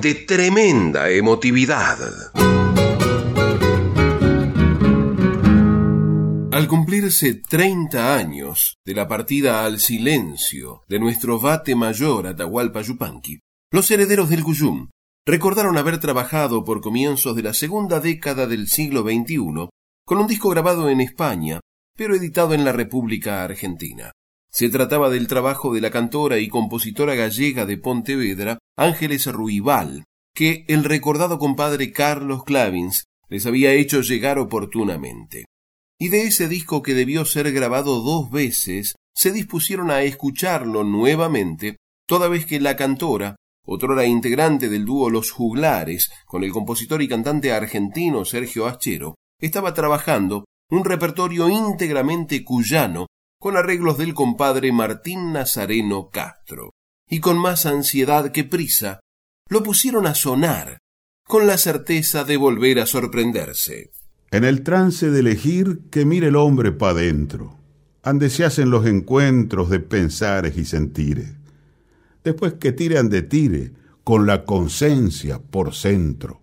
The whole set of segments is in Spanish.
de tremenda emotividad. Al cumplirse 30 años de la partida al silencio de nuestro vate mayor Atahualpa Yupanqui, los herederos del Cuyum recordaron haber trabajado por comienzos de la segunda década del siglo XXI con un disco grabado en España, pero editado en la República Argentina. Se trataba del trabajo de la cantora y compositora gallega de Pontevedra, Ángeles Ruibal, que el recordado compadre Carlos Clavins les había hecho llegar oportunamente. Y de ese disco que debió ser grabado dos veces, se dispusieron a escucharlo nuevamente, toda vez que la cantora otrora integrante del dúo Los Juglares, con el compositor y cantante argentino Sergio Achero, estaba trabajando un repertorio íntegramente cuyano con arreglos del compadre Martín Nazareno Castro. Y con más ansiedad que prisa, lo pusieron a sonar, con la certeza de volver a sorprenderse. En el trance de elegir que mire el hombre pa' dentro, ande se hacen los encuentros de pensares y sentires después que tire de tire, con la conciencia por centro.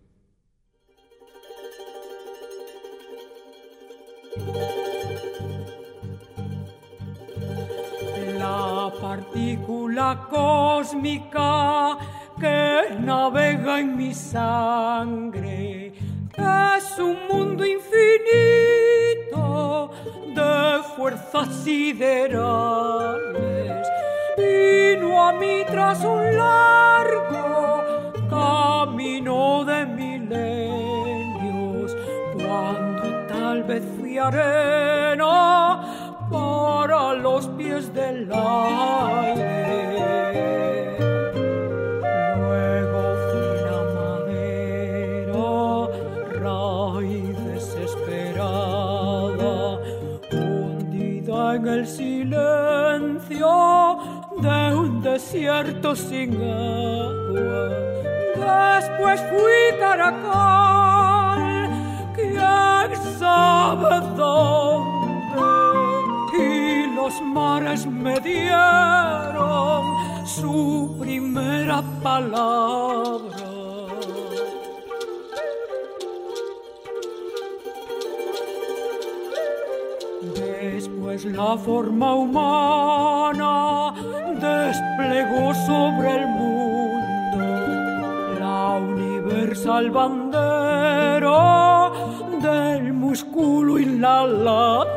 Partícula cósmica que navega en mi sangre. Es un mundo infinito de fuerzas siderales. Vino a mí tras un largo camino de milenios, cuando tal vez fui arena del aire. Luego madera, raíz desesperada, hundida en el silencio de un desierto sin agua. Después fui caracol, quién sabe me dieron su primera palabra. Después la forma humana desplegó sobre el mundo la universal bandera del músculo y la y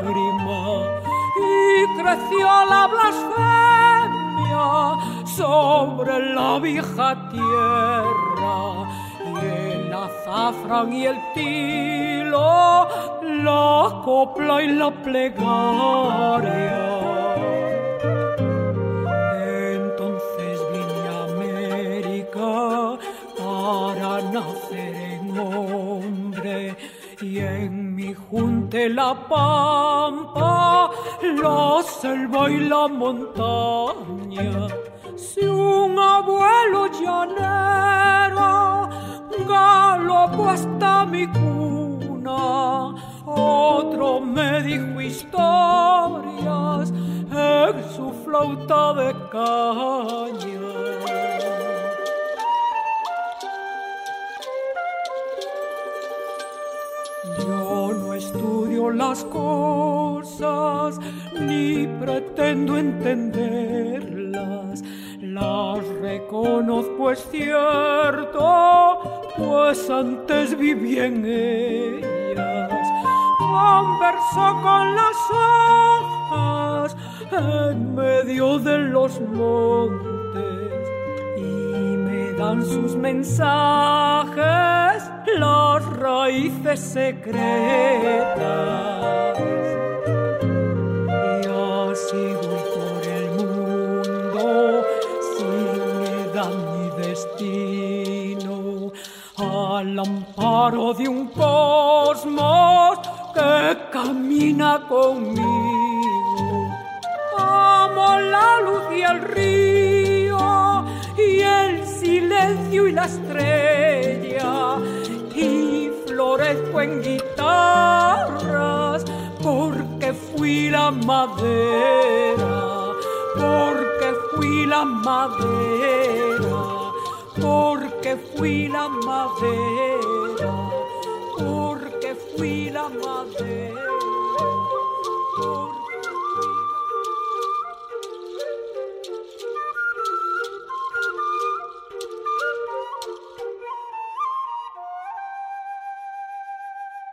creció la blasfemia sobre la vieja tierra y el azafrán y el tilo la copla y la plegaria. Y en mi junte la pampa, la selva y la montaña. Si un abuelo llanero galopó hasta mi cuna, otro me dijo historias en su flauta de caña. estudio las cosas ni pretendo entenderlas. Las reconozco, es cierto, pues antes viví en ellas. Converso con las hojas en medio de los montes y me dan sus mensajes las raíces secretas. Al amparo de un cosmos que camina conmigo. Amo la luz y el río y el silencio y la estrella y florezco en guitarras porque fui la madera, porque fui la madera porque fui la madera, porque fui la madera.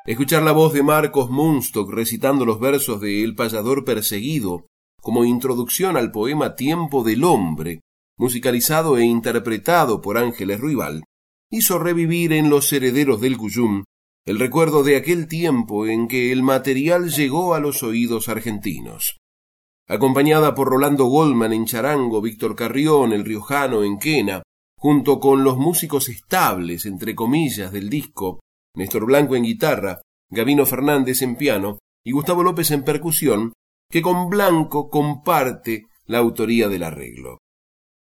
Escuchar la voz de Marcos Munstock recitando los versos de El payador perseguido como introducción al poema Tiempo del hombre musicalizado e interpretado por Ángeles Ruibal, hizo revivir en los herederos del Cuyum el recuerdo de aquel tiempo en que el material llegó a los oídos argentinos. Acompañada por Rolando Goldman en charango, Víctor Carrión, el riojano en quena, junto con los músicos estables, entre comillas, del disco, Néstor Blanco en guitarra, Gavino Fernández en piano y Gustavo López en percusión, que con Blanco comparte la autoría del arreglo.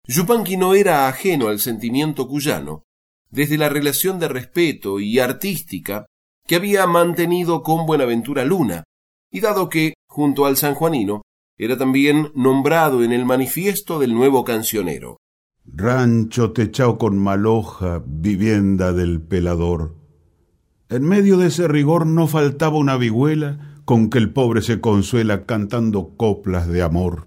Yupanqui no era ajeno al sentimiento cuyano, desde la relación de respeto y artística que había mantenido con Buenaventura Luna, y dado que, junto al sanjuanino, era también nombrado en el manifiesto del nuevo cancionero. Rancho techao con maloja, vivienda del pelador. En medio de ese rigor no faltaba una vihuela con que el pobre se consuela cantando coplas de amor.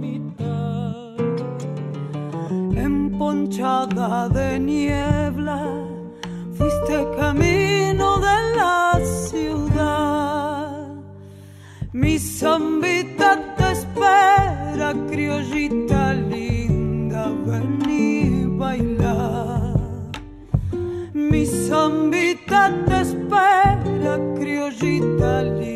mitad, emponchada de niebla, fuiste camino de la ciudad. Mi zambita te espera, criollita linda, ven y bailar. Mi zambita te espera, criollita linda.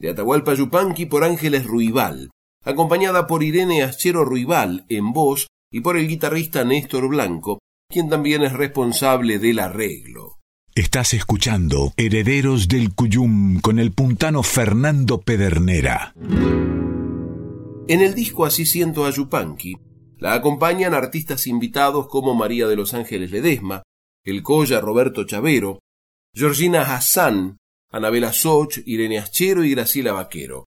de Atahualpa Yupanqui por Ángeles Ruibal acompañada por Irene Aschero Ruibal en voz y por el guitarrista Néstor Blanco, quien también es responsable del arreglo. Estás escuchando Herederos del Cuyum con el puntano Fernando Pedernera. En el disco Así siento a Yupanqui, la acompañan artistas invitados como María de los Ángeles Ledesma, el Coya Roberto Chavero, Georgina Hassan, Anabela Soch, Irene Aschero y Graciela Vaquero.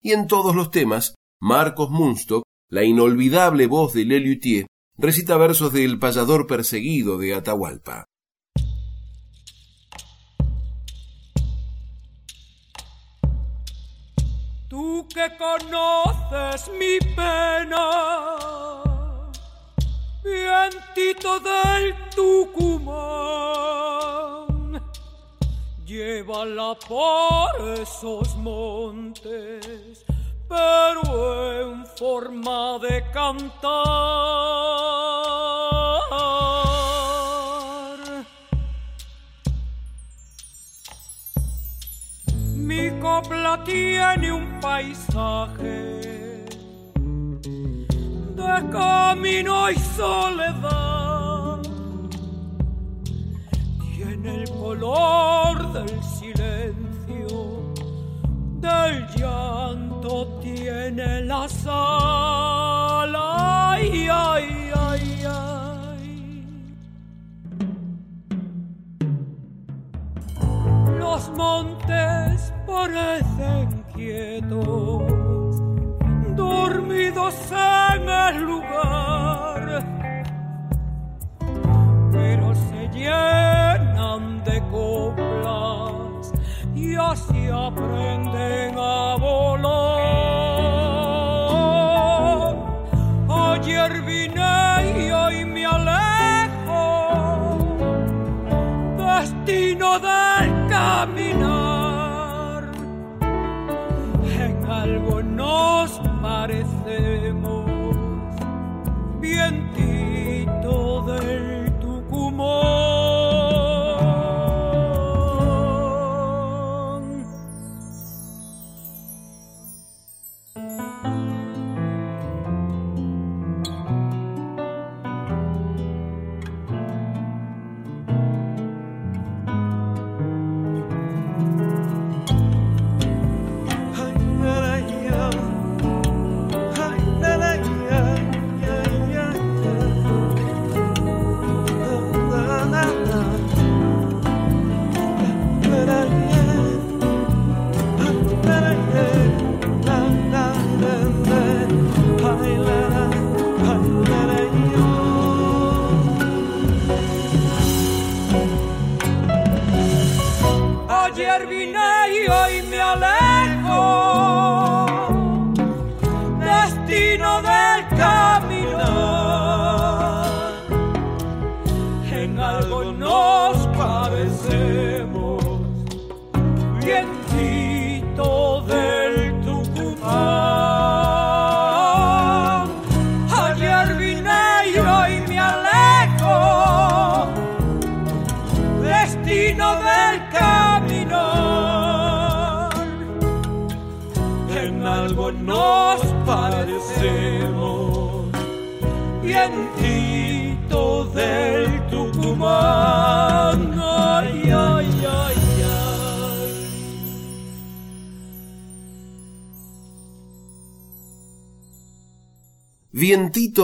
Y en todos los temas Marcos Munstock, la inolvidable voz de Lelutier, recita versos del payador perseguido de Atahualpa. Tú que conoces mi pena, vientito del Tucumán, llévala por esos montes pero en forma de cantar. Mi copla tiene un paisaje de camino y soledad. Tiene el color del silencio del llanto tiene la sal. Ay, ay, ay, ay. Los montes parecen quietos, dormidos en el lugar, pero se de coplas y así aprenden a volar.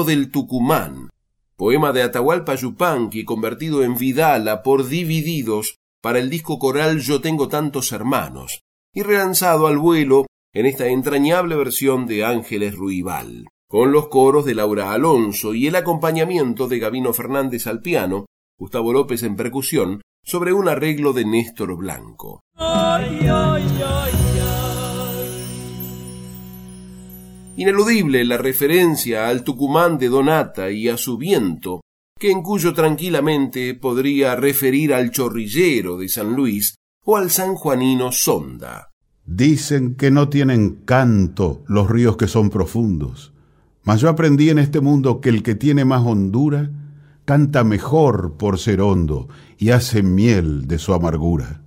Del Tucumán, poema de Atahualpa Yupanqui convertido en Vidala por Divididos para el disco coral Yo tengo tantos hermanos, y relanzado al vuelo en esta entrañable versión de Ángeles Ruibal, con los coros de Laura Alonso y el acompañamiento de Gabino Fernández al piano, Gustavo López en percusión, sobre un arreglo de Néstor Blanco. Ineludible la referencia al Tucumán de Donata y a su viento, que en cuyo tranquilamente podría referir al chorrillero de San Luis o al sanjuanino Sonda. Dicen que no tienen canto los ríos que son profundos, mas yo aprendí en este mundo que el que tiene más hondura canta mejor por ser hondo y hace miel de su amargura.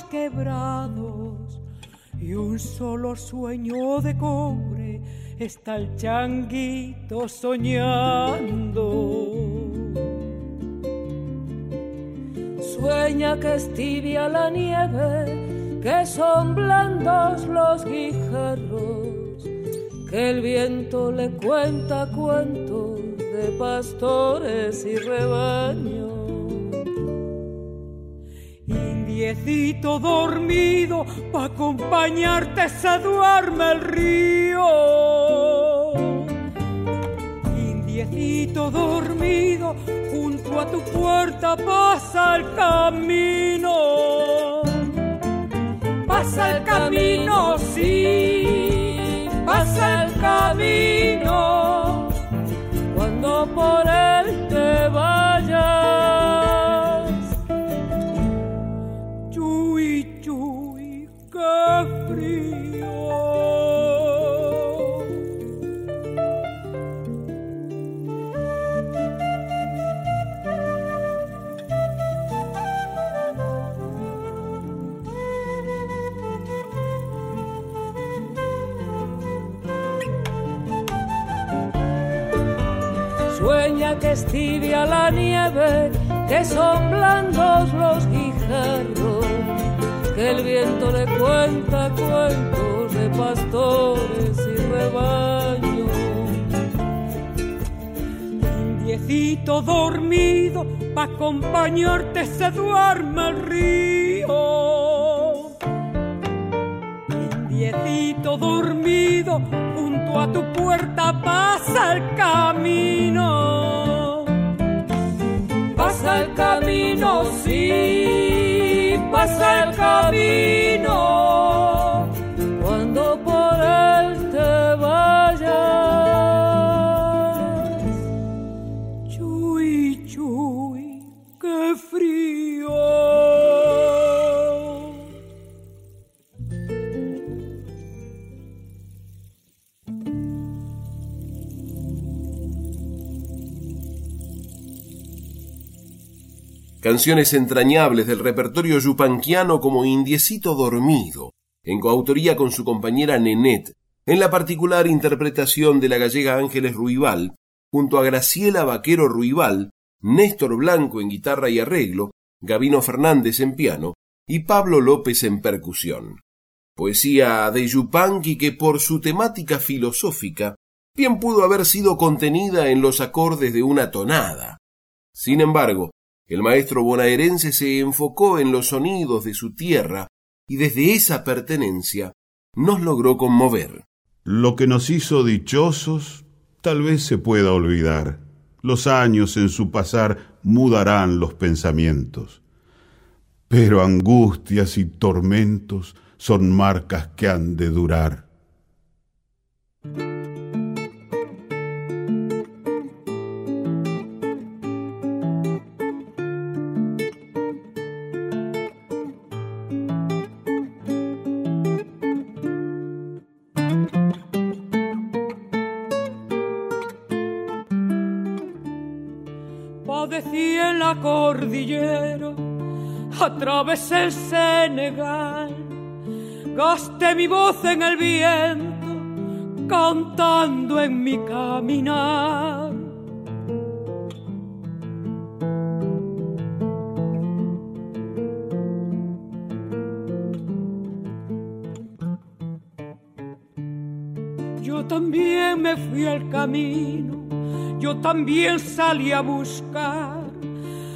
Quebrados y un solo sueño de cobre está el changuito soñando. Sueña que es tibia la nieve, que son blandos los guijarros, que el viento le cuenta cuentos de pastores y rebaños. Indiecito dormido, pa' acompañarte se duerme el río. Indiecito dormido, junto a tu puerta pasa el camino. Pasa el camino, sí, pasa el camino cuando por es tibia la nieve, que son blandos los guijarros, que el viento le cuenta cuentos de pastores y rebaños. Indiecito dormido, pa' acompañarte se duerme el río. Indiecito dormido, junto a tu puerta pasa el camino. Pasa el camino. Canciones entrañables del repertorio yupanquiano como Indiecito Dormido, en coautoría con su compañera Nenet, en la particular interpretación de la gallega Ángeles Ruibal, junto a Graciela Vaquero Ruibal, Néstor Blanco en guitarra y arreglo, Gabino Fernández en piano y Pablo López en percusión. Poesía de Yupanqui que por su temática filosófica bien pudo haber sido contenida en los acordes de una tonada. Sin embargo, el maestro bonaerense se enfocó en los sonidos de su tierra y desde esa pertenencia nos logró conmover. Lo que nos hizo dichosos tal vez se pueda olvidar. Los años en su pasar mudarán los pensamientos. Pero angustias y tormentos son marcas que han de durar. Atravesé el Senegal, gasté mi voz en el viento, cantando en mi caminar. Yo también me fui al camino, yo también salí a buscar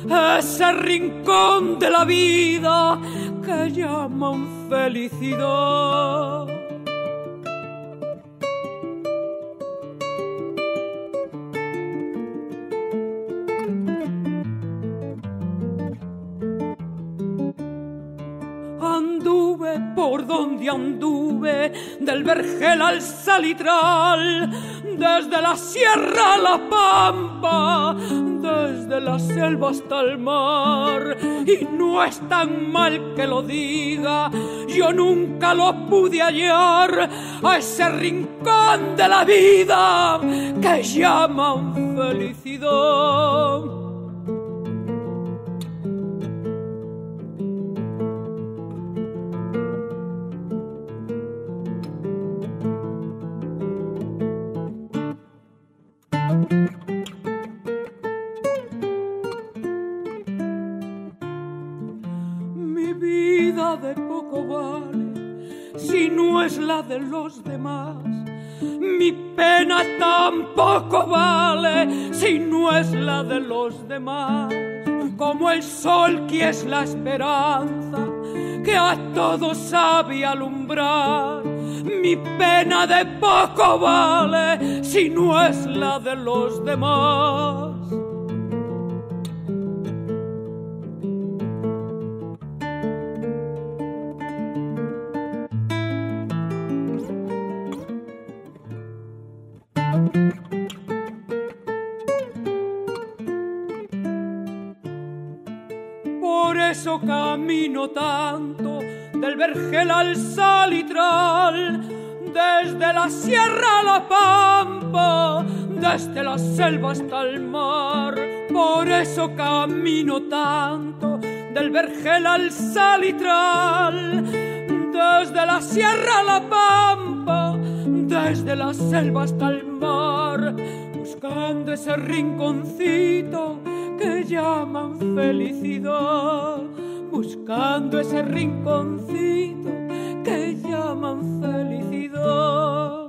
ese rincón de la vida que llaman felicidad. Anduve por donde anduve, del vergel al salitral, desde la sierra a la pampa, desde la selva hasta el mar. Y no es tan mal que lo diga, yo nunca lo pude hallar a ese rincón de la vida que llaman felicidad. De los demás. Mi pena tampoco vale si no es la de los demás. Como el sol que es la esperanza que a todos sabe alumbrar. Mi pena de poco vale si no es la de los demás. Camino tanto del vergel al salitral, desde la sierra a la pampa, desde la selva hasta el mar. Por eso camino tanto del vergel al salitral, desde la sierra a la pampa, desde la selva hasta el mar, buscando ese rinconcito que llaman felicidad buscando ese rinconcito que llaman felicidad.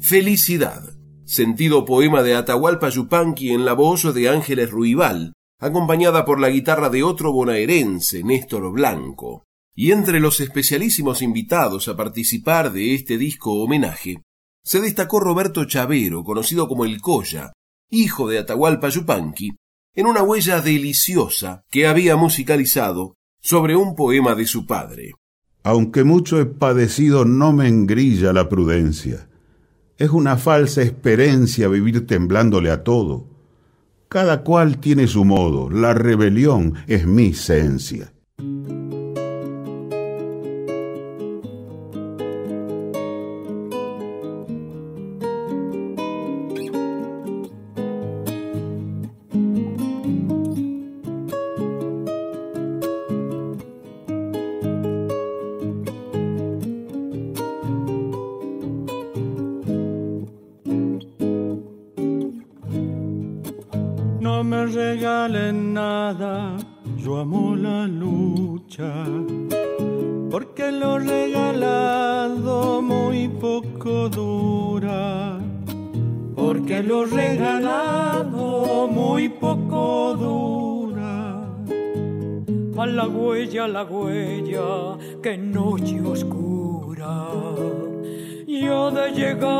Felicidad, sentido poema de Atahualpa Yupanqui en la voz de Ángeles Ruibal, acompañada por la guitarra de otro bonaerense, Néstor Blanco. Y entre los especialísimos invitados a participar de este disco homenaje se destacó Roberto Chavero, conocido como el Coya, hijo de Atahualpa Yupanqui, en una huella deliciosa que había musicalizado sobre un poema de su padre. Aunque mucho he padecido, no me engrilla la prudencia. Es una falsa experiencia vivir temblándole a todo. Cada cual tiene su modo, la rebelión es mi esencia.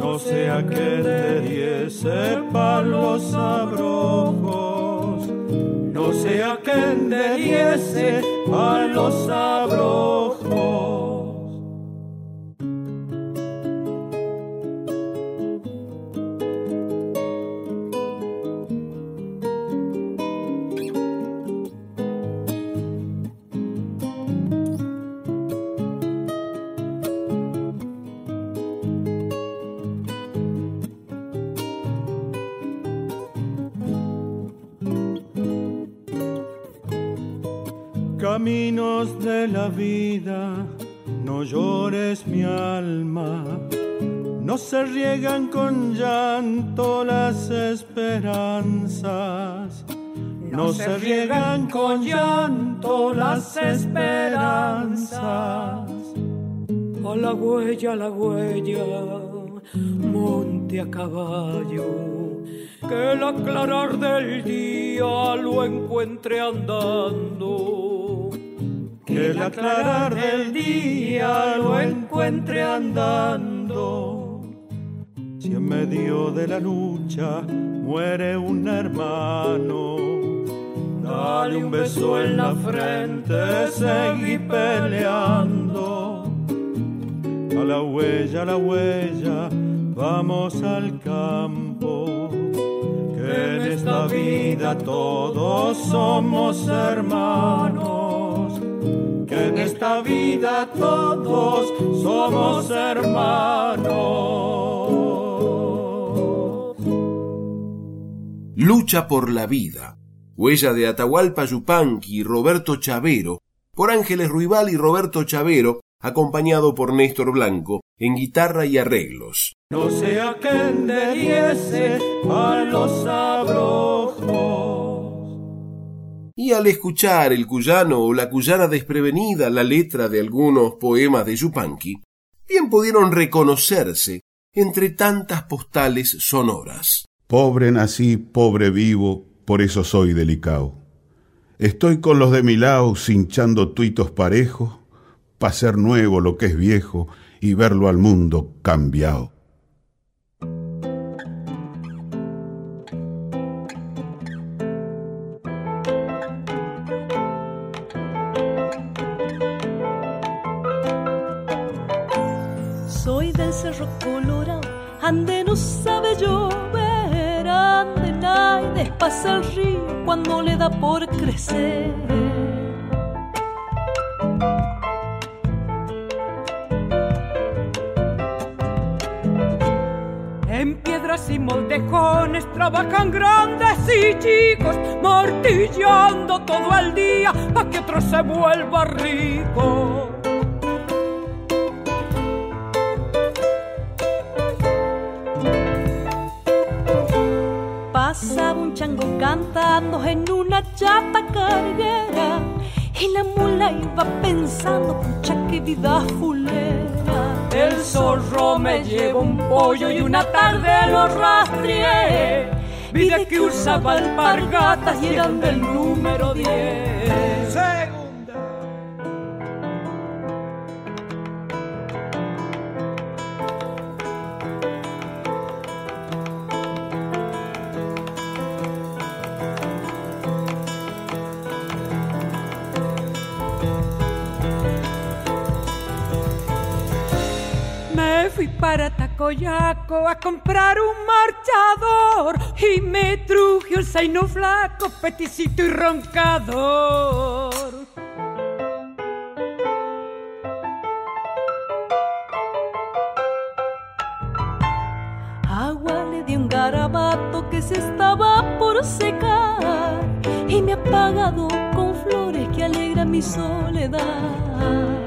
No sea que te diese los abrojos. no sea que enderiese a los abrojos. Llores mi alma, no se riegan con llanto las esperanzas, no, se riegan con llanto las esperanzas. A la huella, a la huella, monte a caballo, que el aclarar del día lo encuentre andando que el aclarar del día lo encuentre andando. Si en medio de la lucha muere un hermano, dale un beso en la frente, seguí peleando. A la huella, a la huella, vamos al campo. Que en esta vida todos somos hermanos en esta vida todos somos hermanos. Lucha por la vida. Huella de Atahualpa Yupanqui y Roberto Chavero, por Ángeles Ruibal y Roberto Chavero, acompañado por Néstor Blanco en guitarra y arreglos. No sea que a los abrojos y al escuchar el cuyano o la cuyana desprevenida la letra de algunos poemas de Yupanqui, bien pudieron reconocerse entre tantas postales sonoras. Pobre nací, pobre vivo, por eso soy delicado. Estoy con los de mi lado cinchando tuitos parejos, pa' ser nuevo lo que es viejo y verlo al mundo cambiado. Pasa el río cuando le da por crecer. En piedras y moldejones trabajan grandes y chicos, martillando todo el día para que otro se vuelva rico. Chango cantando en una chapa carguera y la mula iba pensando, pucha que vida fulera. El zorro me llevó un pollo y una tarde lo rastreé. Vi que usaba alpargatas y eran del número 10. Para Tacoyaco a comprar un marchador y me truje un zaino flaco, peticito y roncador. Agua le di un garabato que se estaba por secar y me ha pagado con flores que alegra mi soledad.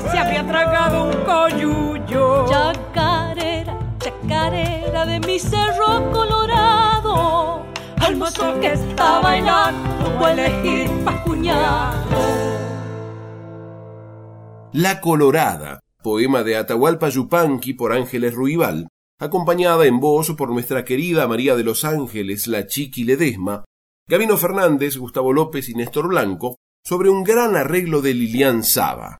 Se había tragado un coyuyo. Chacarera, chacarera de mi cerro colorado, al mozo que está bailando voy a elegir pa' La Colorada, poema de Atahualpa Yupanqui por Ángeles Ruibal, acompañada en voz por nuestra querida María de los Ángeles, la Chiqui Ledesma, Gabino Fernández, Gustavo López y Néstor Blanco sobre un gran arreglo de Lilian Saba.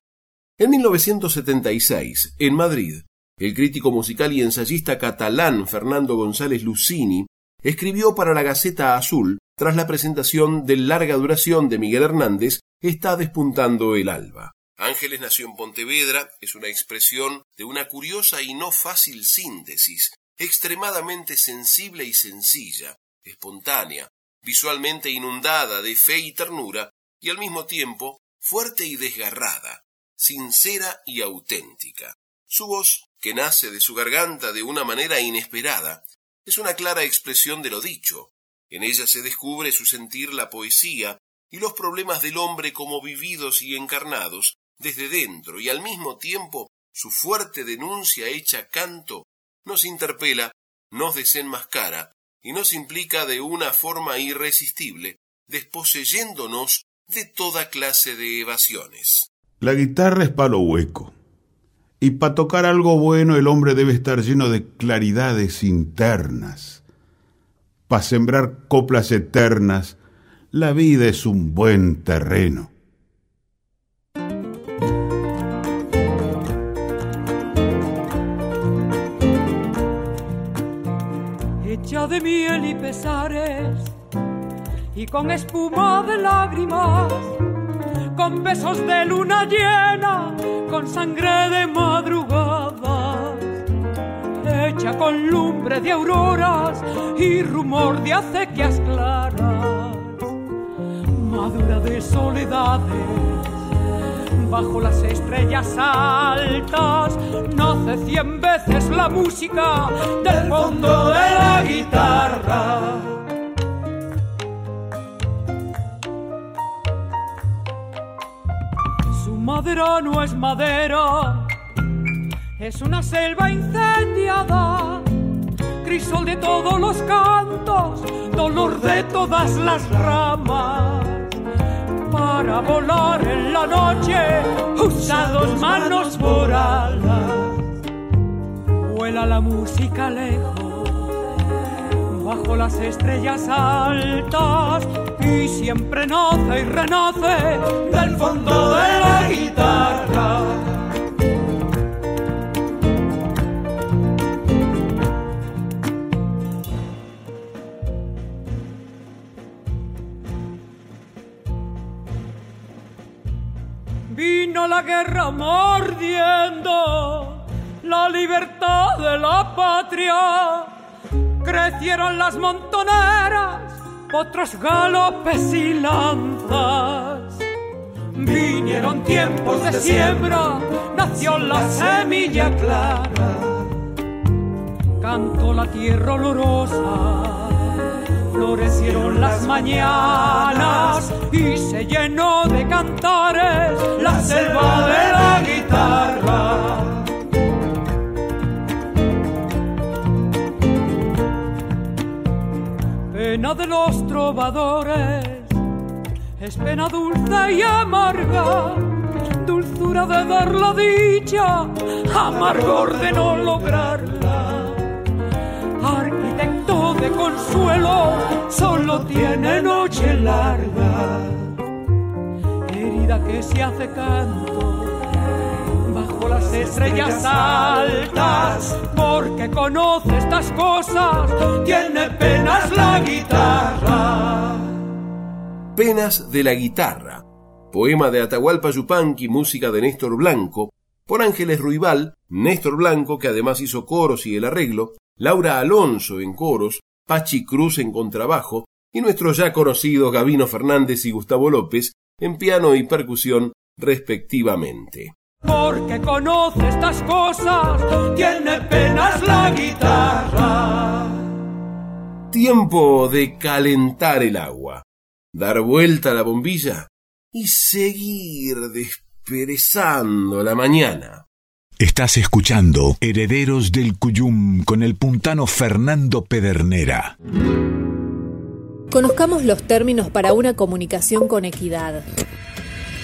En 1976, en Madrid, el crítico musical y ensayista catalán Fernando González Lucini escribió para la Gaceta Azul, tras la presentación de larga duración de Miguel Hernández, Está despuntando el alba. Ángeles nació en Pontevedra, es una expresión de una curiosa y no fácil síntesis, extremadamente sensible y sencilla, espontánea, visualmente inundada de fe y ternura, y al mismo tiempo fuerte y desgarrada, sincera y auténtica. Su voz, que nace de su garganta de una manera inesperada, es una clara expresión de lo dicho. En ella se descubre su sentir la poesía y los problemas del hombre como vividos y encarnados desde dentro, y al mismo tiempo su fuerte denuncia hecha canto nos interpela, nos desenmascara y nos implica de una forma irresistible, desposeyéndonos de toda clase de evasiones. La guitarra es palo hueco. Y para tocar algo bueno el hombre debe estar lleno de claridades internas. Para sembrar coplas eternas, la vida es un buen terreno. Hecha de miel y pesares, y con espuma de lágrimas, con besos de luna llena, con sangre de madrugadas, hecha con lumbre de auroras y rumor de acequias claras, madura de soledades. Bajo las estrellas altas nace cien veces la música del fondo de la guitarra madera no es madera, es una selva incendiada, crisol de todos los cantos, dolor de todas las ramas. Para volar en la noche, usados manos por alas, vuela la música lejos bajo las estrellas altas y siempre nace y renace del fondo de la guitarra. Vino la guerra mordiendo la libertad de la patria crecieron las montoneras, otros galopes y lanzas. Vinieron tiempos de siembra, nació la semilla clara. Cantó la tierra olorosa, florecieron las mañanas y se llenó de cantares la selva de la guitarra pena de los trovadores es pena dulce y amarga, dulzura de dar la dicha, amargor de no lograrla. Arquitecto de consuelo, solo tiene noche larga, herida que se hace canto las estrellas altas, porque conoce estas cosas, tiene penas la guitarra. Penas de la guitarra, poema de Atahualpa Yupanqui, música de Néstor Blanco, por Ángeles Ruibal, Néstor Blanco, que además hizo coros y el arreglo, Laura Alonso en coros, Pachi Cruz en contrabajo, y nuestros ya conocidos Gabino Fernández y Gustavo López en piano y percusión respectivamente porque conoce estas cosas, tiene penas la guitarra. Tiempo de calentar el agua, dar vuelta a la bombilla y seguir desperezando la mañana. Estás escuchando Herederos del Cuyum con el puntano Fernando Pedernera. Conozcamos los términos para una comunicación con equidad.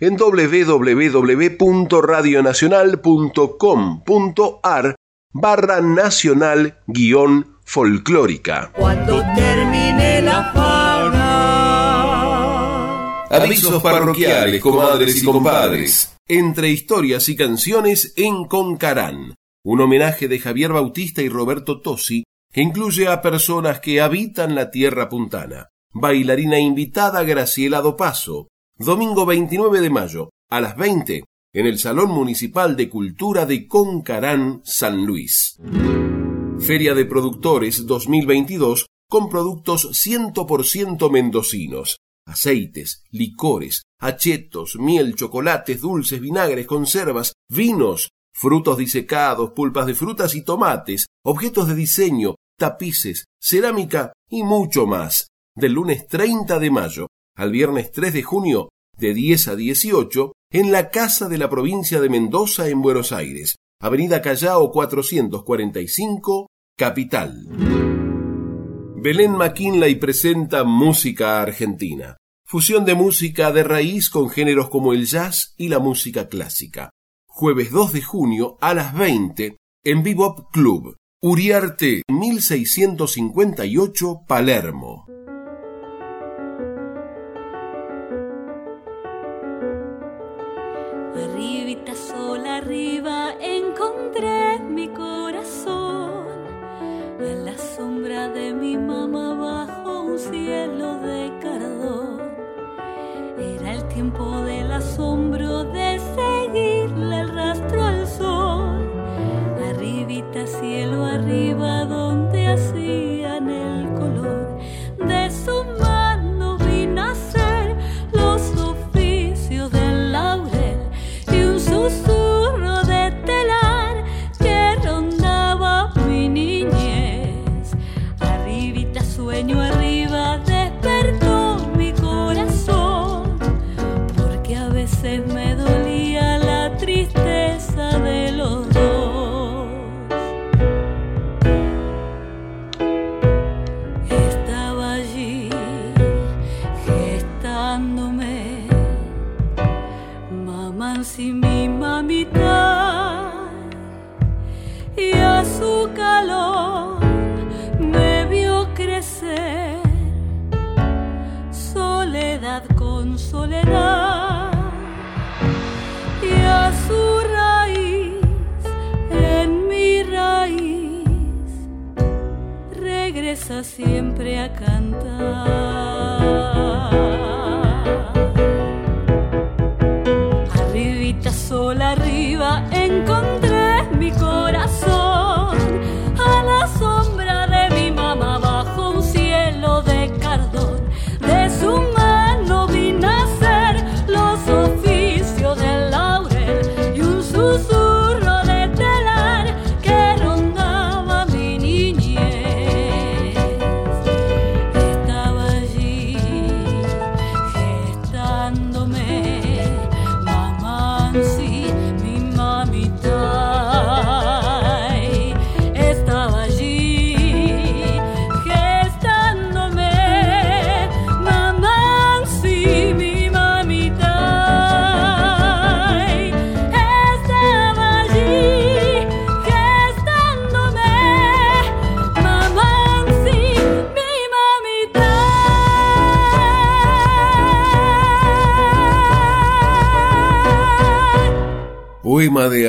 en www.radionacional.com.ar barra nacional guion folclórica. Cuando termine la fauna. Avisos parroquiales, comadres y compadres. Entre historias y canciones en Concarán. Un homenaje de Javier Bautista y Roberto Tosi que incluye a personas que habitan la tierra puntana. Bailarina invitada Graciela Dopaso, domingo 29 de mayo, a las 20, en el Salón Municipal de Cultura de Concarán, San Luis. Feria de Productores 2022 con productos 100% mendocinos, aceites, licores, achetos, miel, chocolates, dulces, vinagres, conservas, vinos, frutos disecados, pulpas de frutas y tomates, objetos de diseño, tapices, cerámica y mucho más. Del lunes 30 de mayo al viernes 3 de junio de 10 a 18 en la Casa de la Provincia de Mendoza en Buenos Aires, Avenida Callao 445, Capital. Belén McKinley presenta música argentina, fusión de música de raíz con géneros como el jazz y la música clásica. Jueves 2 de junio a las 20 en Bebop Club, Uriarte 1658, Palermo. Mi corazón, a la sombra de mi mamá bajo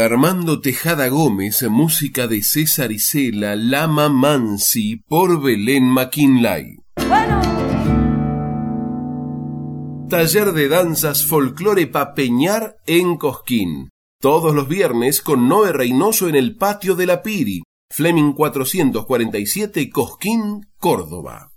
de Armando Tejada Gómez, música de César Isela, Lama Mansi, por Belén McKinley. Taller de danzas folclore papeñar en Cosquín. Todos los viernes con Noé Reynoso en el patio de la Piri. Fleming 447, Cosquín, Córdoba.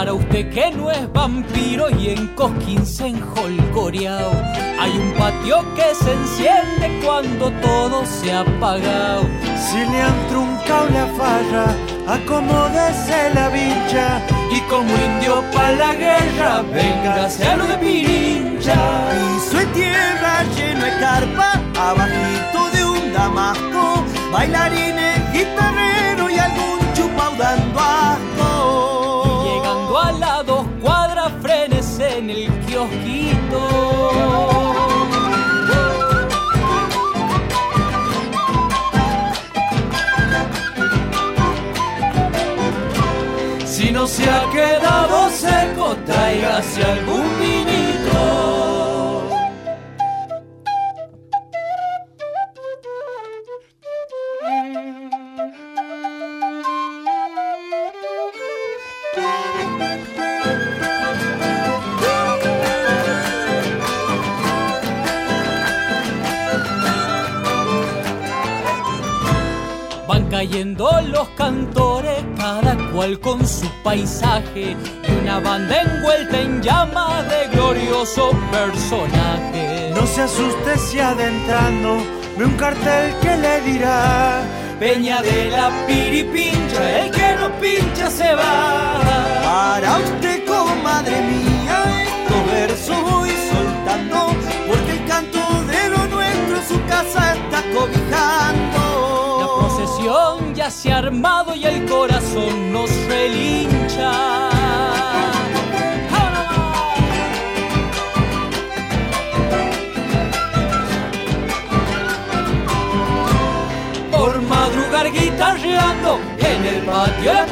Para usted que no es vampiro y en Cosquín se enjolgoreao, hay un patio que se enciende cuando todo se ha apagado. Si le han truncado la farra, acomódese la vincha y como indio para la guerra, véngase a lo de Pirincha. Piso en tierra lleno de carpa, abajito de un damasco, bailarines, se ha quedado seco, tráigase algún vinito. cayendo los cantores, cada cual con su paisaje, y una banda envuelta en llamas de glorioso personaje. No se asuste si adentrando ve un cartel que le dirá Peña de la piripincha, el que no pincha se va. Para usted, comadre mía, estos versos voy soltando, porque el canto de lo nuestro su casa está cobijando ya se ha armado y el corazón nos relincha. Por madrugar guitarreando en el patio la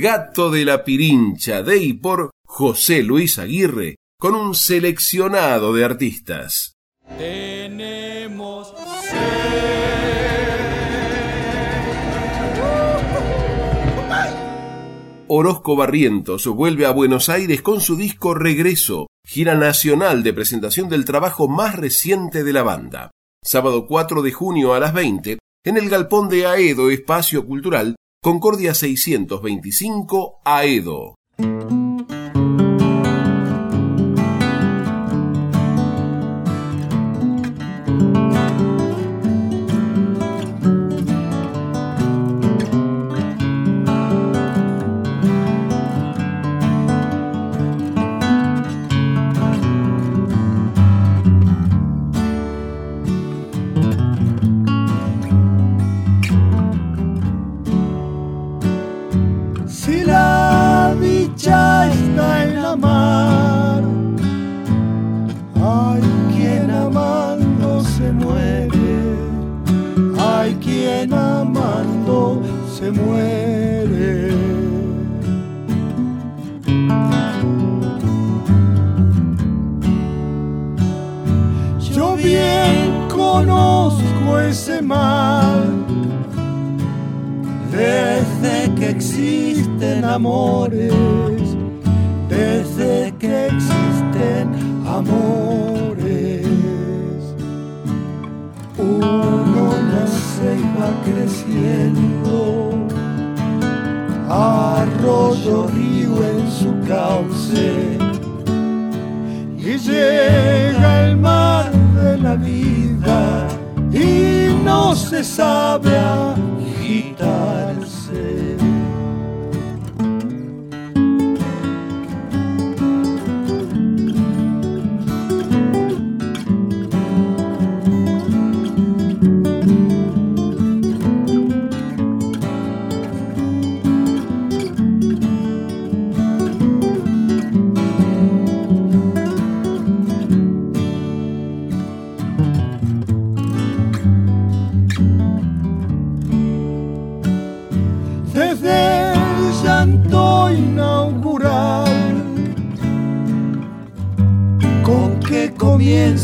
Gato de la Pirincha de y por José Luis Aguirre, con un seleccionado de artistas. Tenemos Orozco Barrientos vuelve a Buenos Aires con su disco Regreso, gira nacional de presentación del trabajo más reciente de la banda. Sábado 4 de junio a las 20, en el Galpón de Aedo Espacio Cultural, Concordia 625 Aedo. sentirse mal. Desde que existen amores, desde que existen amores, uno nace y va creciendo, arroyo, río en su cauce, y llega el mar de la vida se sabe agitar.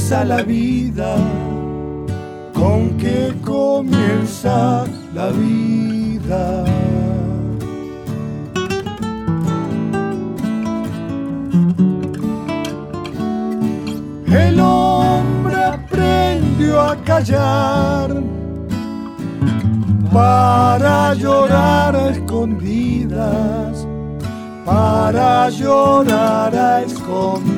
Comienza la vida? ¿Con qué comienza la vida? El hombre aprendió a callar para llorar a escondidas, para llorar a escondidas.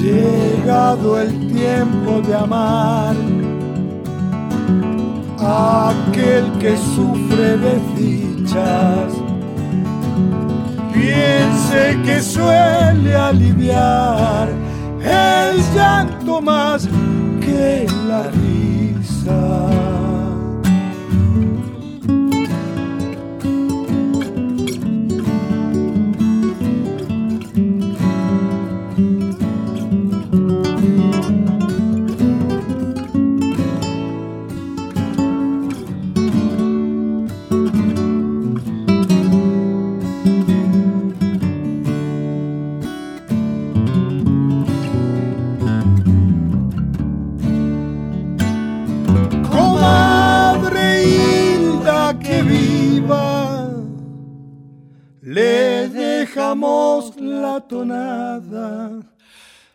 Llegado el tiempo de amar, aquel que sufre de dichas piense que suele aliviar el llanto más que la risa.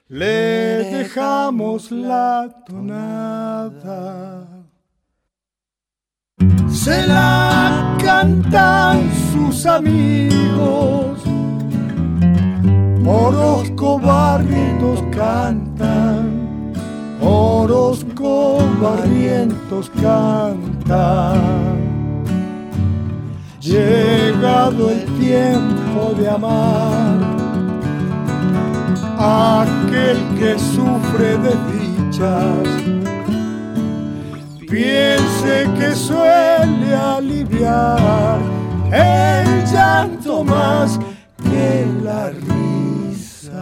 Le dejamos la tonada. Se la cantan sus amigos, Orozco barrientos cantan, Orozco barrientos cantan. Llegado el tiempo de amar, aquel que sufre de dichas, piense que suele aliviar el llanto más que la risa.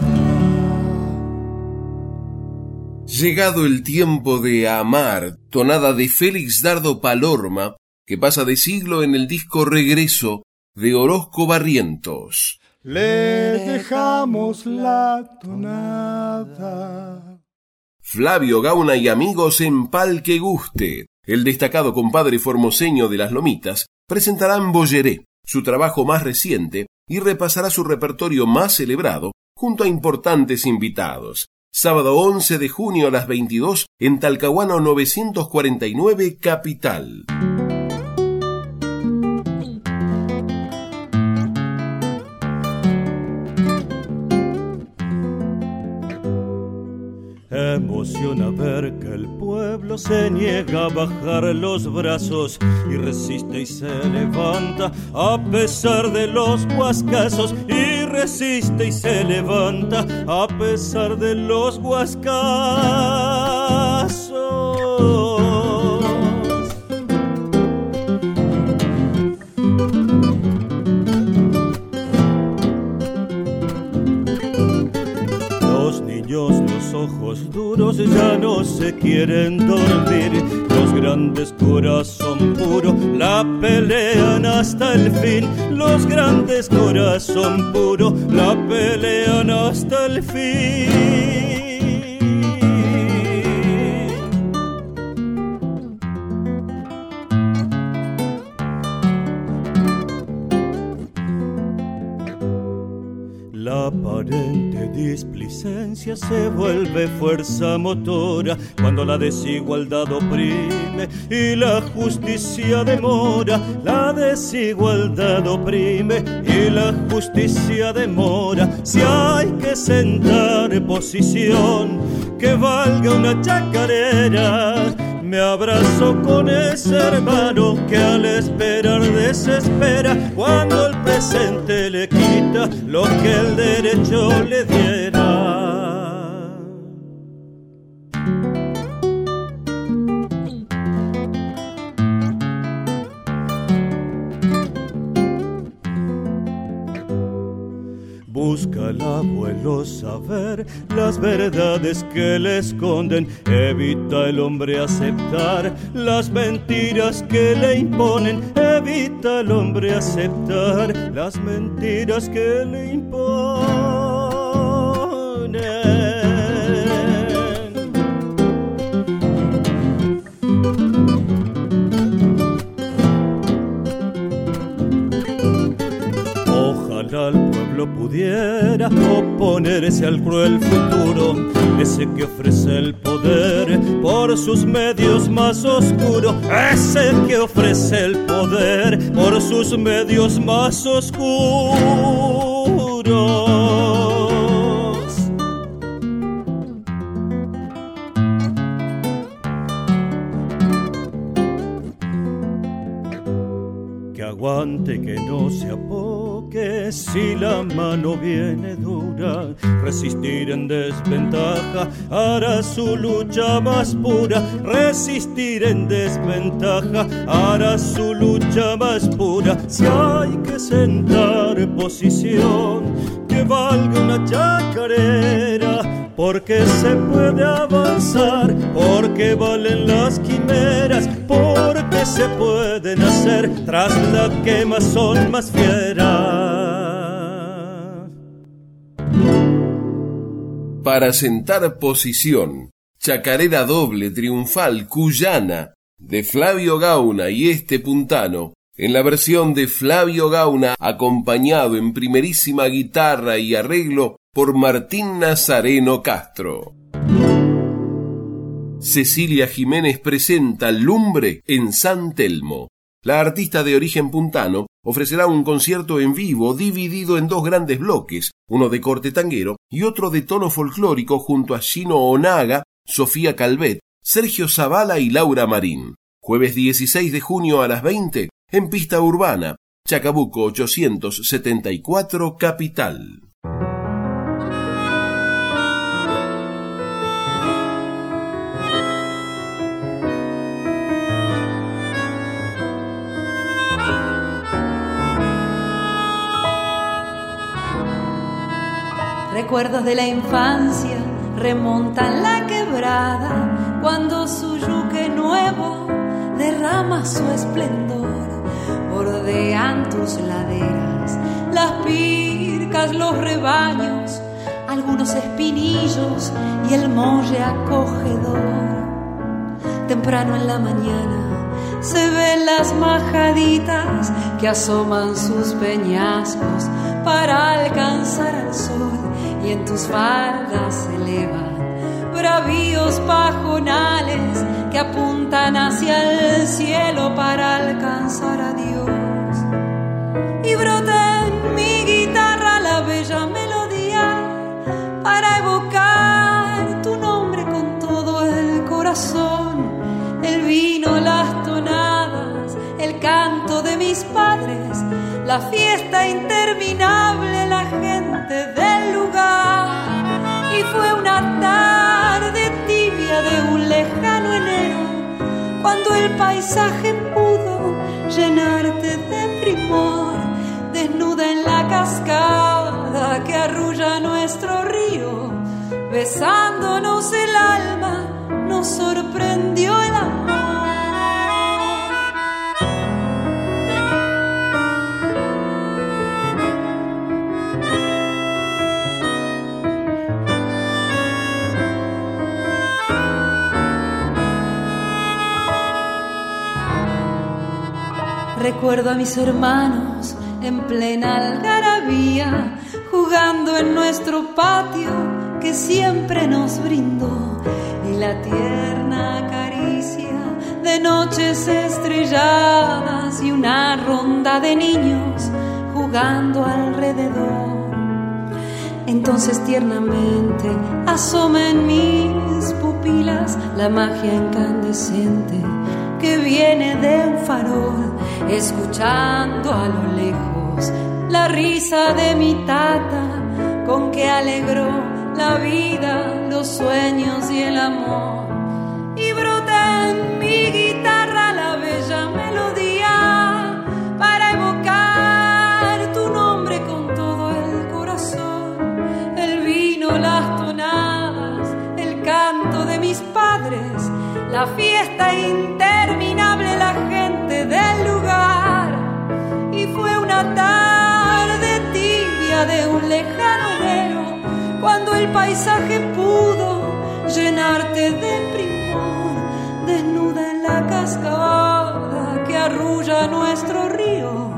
Llegado el tiempo de amar, tonada de Félix Dardo Palorma, que pasa de siglo en el disco Regreso de Orozco Barrientos. Le dejamos la tonada. Flavio Gauna y amigos en Pal que Guste, el destacado compadre formoseño de las Lomitas, presentarán Bolleré, su trabajo más reciente, y repasará su repertorio más celebrado junto a importantes invitados. Sábado 11 de junio a las 22 en Talcahuano 949 Capital. Emociona ver que el pueblo se niega a bajar los brazos y resiste y se levanta a pesar de los huascazos y resiste y se levanta a pesar de los huascazos. Ya no se quieren dormir. Los grandes corazón puro la pelean hasta el fin. Los grandes corazón puro la pelean hasta el fin. Displicencia se vuelve fuerza motora cuando la desigualdad oprime y la justicia demora. La desigualdad oprime y la justicia demora. Si hay que sentar posición que valga una chacarera me abrazo con ese hermano que al esperar desespera cuando el presente le quita lo que el derecho le diera. Saber las verdades que le esconden. Evita el hombre aceptar las mentiras que le imponen. Evita el hombre aceptar las mentiras que le imponen. Pueblo pudiera oponerse al cruel futuro, ese que ofrece el poder por sus medios más oscuros, ese que ofrece el poder por sus medios más oscuros. Si la mano viene dura. Resistir en desventaja hará su lucha más pura. Resistir en desventaja hará su lucha más pura. Si hay que sentar posición que valga una chacarera porque se puede avanzar, porque valen las quimeras, porque se pueden hacer tras la quema son más fieras. Para sentar posición, chacarera doble triunfal cuyana de Flavio Gauna y este puntano, en la versión de Flavio Gauna acompañado en primerísima guitarra y arreglo por Martín Nazareno Castro. Cecilia Jiménez presenta Lumbre en San Telmo. La artista de origen puntano ofrecerá un concierto en vivo dividido en dos grandes bloques, uno de corte tanguero y otro de tono folclórico junto a Gino Onaga, Sofía Calvet, Sergio Zavala y Laura Marín. Jueves 16 de junio a las 20 en pista urbana, Chacabuco 874 Capital. Recuerdos de la infancia remontan la quebrada cuando su yuque nuevo derrama su esplendor. Bordean tus laderas, las pircas, los rebaños, algunos espinillos y el molle acogedor. Temprano en la mañana se ven las majaditas que asoman sus peñascos para alcanzar al sol y en tus faldas se elevan bravíos pajonales que apuntan hacia el cielo para alcanzar a Dios. Y brota la fiesta interminable, la gente del lugar. Y fue una tarde tibia de un lejano enero, cuando el paisaje pudo llenarte de primor, desnuda en la cascada que arrulla nuestro río, besándonos el alma, nos sorprendió el amor. Recuerdo a mis hermanos en plena algarabía, jugando en nuestro patio que siempre nos brindó, y la tierna caricia de noches estrelladas y una ronda de niños jugando alrededor. Entonces tiernamente asoma en mis pupilas la magia incandescente que viene de un farol, escuchando a lo lejos la risa de mi tata, con que alegró la vida, los sueños y el amor. Y brota en mi guitarra la bella melodía para evocar tu nombre con todo el corazón, el vino, las tonadas, el canto de mis padres, la fiesta interminable, el paisaje pudo llenarte de primor, desnuda en la cascada que arrulla nuestro río,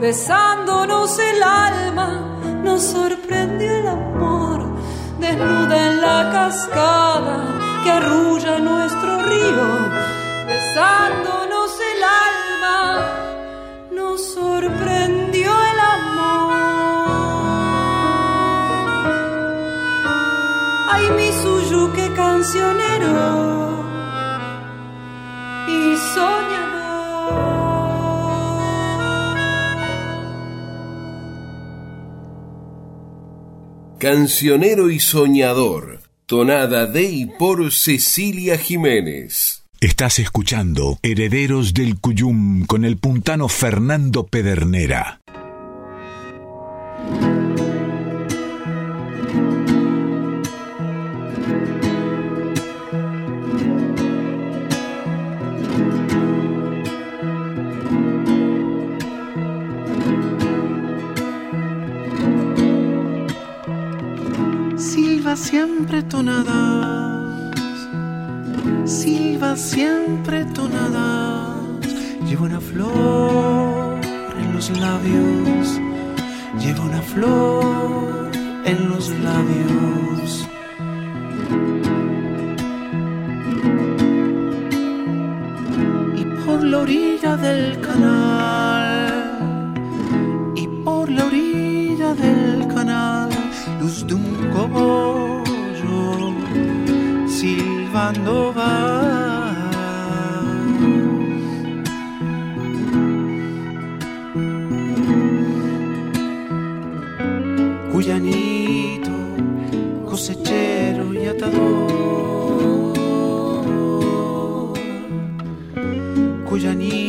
besándonos el alma, nos sorprendió el amor, desnuda en la cascada que arrulla nuestro río, besándonos el alma, nos sorprendió cancionero y soñador. Cancionero y soñador, tonada de y por Cecilia Jiménez. Estás escuchando Herederos del Cuyum con el puntano Fernando Pedernera. Siempre tonadas, silva siempre tonadas. Lleva una flor en los labios, lleva una flor en los labios. Y por la orilla del canal, y por la orilla del canal, luz de un cogollo va. Cuyanito, cosechero y atador. Cuyanito,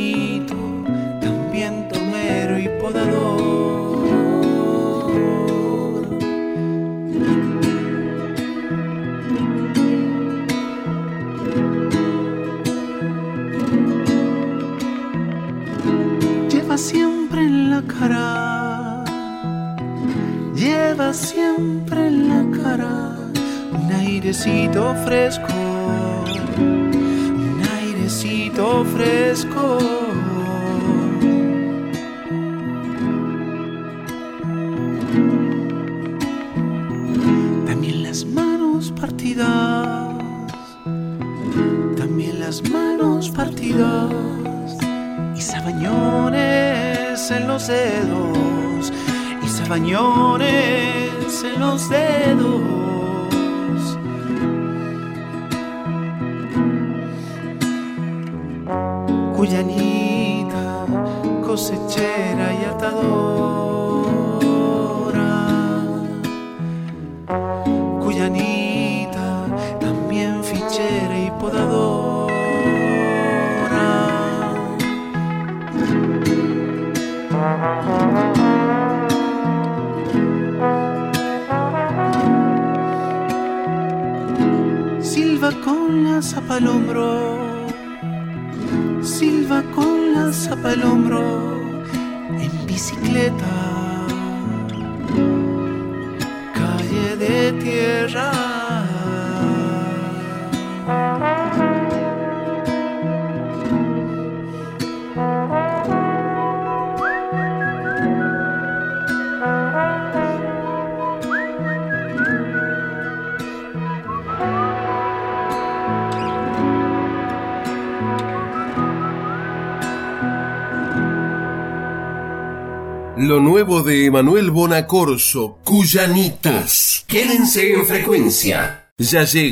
lleva siempre en la cara un airecito fresco, un airecito fresco. También las manos partidas, también las manos partidas y sabañones en los dedos y sabañones en los dedos. Cuyanita, cosechera y atadora. Con la zapa al hombro, silva con la zapa al hombro, en bicicleta, calle de tierra. Lo nuevo de Emanuel Bonacorso, Cuyanitas. Quédense en frecuencia. Ya llega